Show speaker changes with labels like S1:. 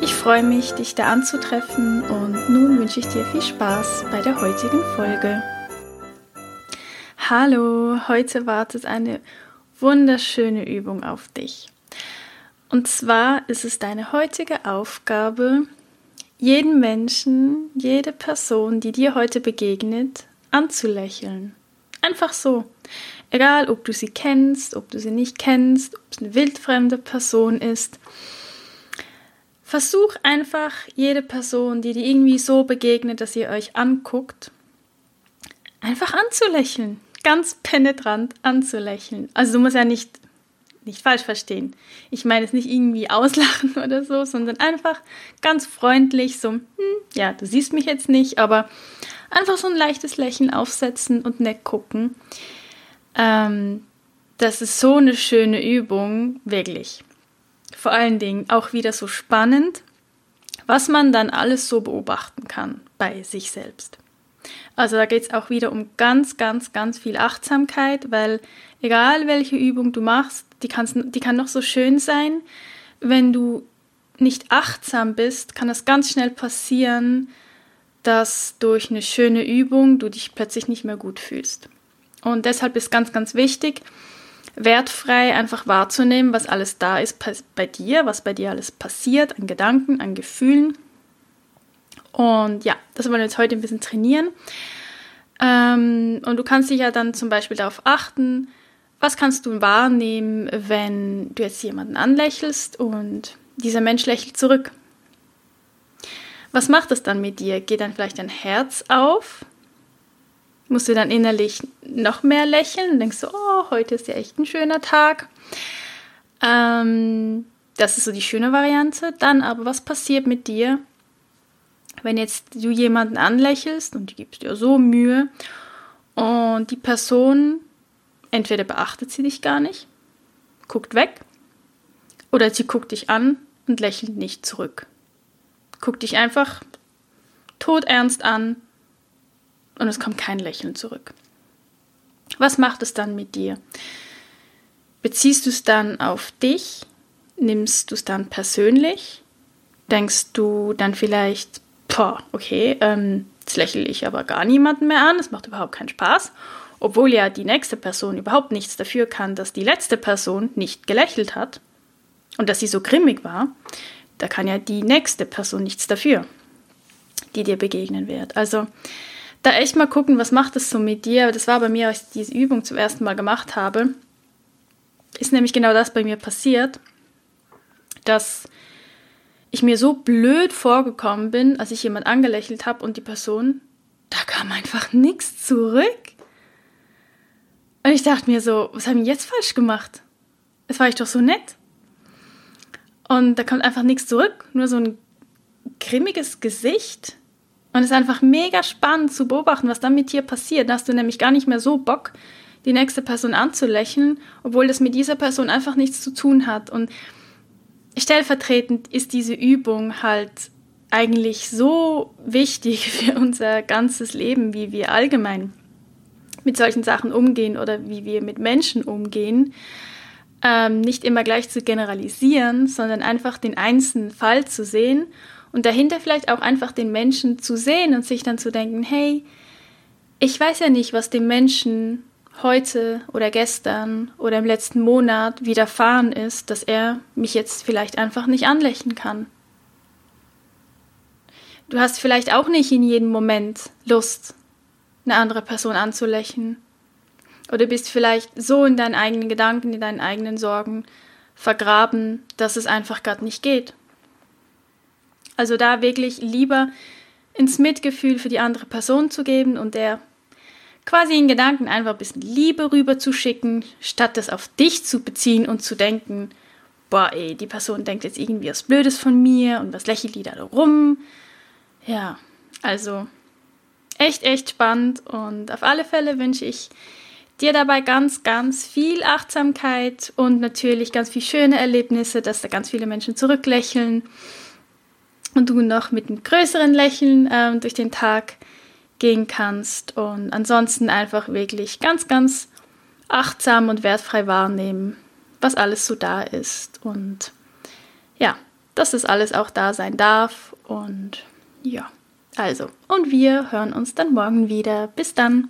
S1: ich freue mich, dich da anzutreffen und nun wünsche ich dir viel Spaß bei der heutigen Folge. Hallo, heute wartet eine wunderschöne Übung auf dich. Und zwar ist es deine heutige Aufgabe, jeden Menschen, jede Person, die dir heute begegnet, anzulächeln. Einfach so. Egal, ob du sie kennst, ob du sie nicht kennst, ob es eine wildfremde Person ist. Versuch einfach jede Person, die dir irgendwie so begegnet, dass ihr euch anguckt, einfach anzulächeln. Ganz penetrant anzulächeln. Also du musst ja nicht, nicht falsch verstehen. Ich meine es nicht irgendwie auslachen oder so, sondern einfach ganz freundlich so, hm, ja, du siehst mich jetzt nicht, aber einfach so ein leichtes Lächeln aufsetzen und nett gucken. Ähm, das ist so eine schöne Übung, wirklich vor allen Dingen auch wieder so spannend, was man dann alles so beobachten kann bei sich selbst. Also da geht es auch wieder um ganz, ganz, ganz viel Achtsamkeit, weil egal welche Übung du machst, die, die kann noch so schön sein. Wenn du nicht achtsam bist, kann es ganz schnell passieren, dass durch eine schöne Übung du dich plötzlich nicht mehr gut fühlst. Und deshalb ist ganz, ganz wichtig, wertfrei einfach wahrzunehmen, was alles da ist bei dir, was bei dir alles passiert, an Gedanken, an Gefühlen. Und ja, das wollen wir jetzt heute ein bisschen trainieren. Ähm, und du kannst dich ja dann zum Beispiel darauf achten, was kannst du wahrnehmen, wenn du jetzt jemanden anlächelst und dieser Mensch lächelt zurück. Was macht das dann mit dir? Geht dann vielleicht dein Herz auf? Musst du dann innerlich noch mehr lächeln und denkst so, oh, heute ist ja echt ein schöner Tag. Ähm, das ist so die schöne Variante. Dann aber, was passiert mit dir, wenn jetzt du jemanden anlächelst und du gibst dir so Mühe und die Person entweder beachtet sie dich gar nicht, guckt weg, oder sie guckt dich an und lächelt nicht zurück. Guckt dich einfach todernst an und es kommt kein Lächeln zurück. Was macht es dann mit dir? Beziehst du es dann auf dich? Nimmst du es dann persönlich? Denkst du dann vielleicht, boah, okay, ähm, jetzt lächle ich aber gar niemanden mehr an, es macht überhaupt keinen Spaß, obwohl ja die nächste Person überhaupt nichts dafür kann, dass die letzte Person nicht gelächelt hat und dass sie so grimmig war, da kann ja die nächste Person nichts dafür, die dir begegnen wird. Also da echt mal gucken, was macht das so mit dir. Das war bei mir, als ich diese Übung zum ersten Mal gemacht habe, ist nämlich genau das bei mir passiert, dass ich mir so blöd vorgekommen bin, als ich jemand angelächelt habe und die Person, da kam einfach nichts zurück. Und ich dachte mir so, was habe ich jetzt falsch gemacht? Es war ich doch so nett. Und da kommt einfach nichts zurück, nur so ein grimmiges Gesicht. Und es ist einfach mega spannend zu beobachten, was dann mit dir passiert. Da hast du nämlich gar nicht mehr so Bock, die nächste Person anzulächeln, obwohl das mit dieser Person einfach nichts zu tun hat. Und stellvertretend ist diese Übung halt eigentlich so wichtig für unser ganzes Leben, wie wir allgemein mit solchen Sachen umgehen oder wie wir mit Menschen umgehen. Ähm, nicht immer gleich zu generalisieren, sondern einfach den einzelnen Fall zu sehen und dahinter vielleicht auch einfach den Menschen zu sehen und sich dann zu denken, hey, ich weiß ja nicht, was dem Menschen heute oder gestern oder im letzten Monat widerfahren ist, dass er mich jetzt vielleicht einfach nicht anlächeln kann. Du hast vielleicht auch nicht in jedem Moment Lust, eine andere Person anzulächeln. Oder bist vielleicht so in deinen eigenen Gedanken, in deinen eigenen Sorgen vergraben, dass es einfach gerade nicht geht. Also da wirklich lieber ins Mitgefühl für die andere Person zu geben und der quasi in Gedanken einfach ein bisschen Liebe rüber zu schicken, statt das auf dich zu beziehen und zu denken, boah, ey, die Person denkt jetzt irgendwie was Blödes von mir und was lächelt die da rum. Ja, also echt, echt spannend und auf alle Fälle wünsche ich dir dabei ganz, ganz viel Achtsamkeit und natürlich ganz viele schöne Erlebnisse, dass da ganz viele Menschen zurücklächeln und du noch mit einem größeren Lächeln ähm, durch den Tag gehen kannst und ansonsten einfach wirklich ganz, ganz achtsam und wertfrei wahrnehmen, was alles so da ist und ja, dass das alles auch da sein darf und ja, also und wir hören uns dann morgen wieder. Bis dann.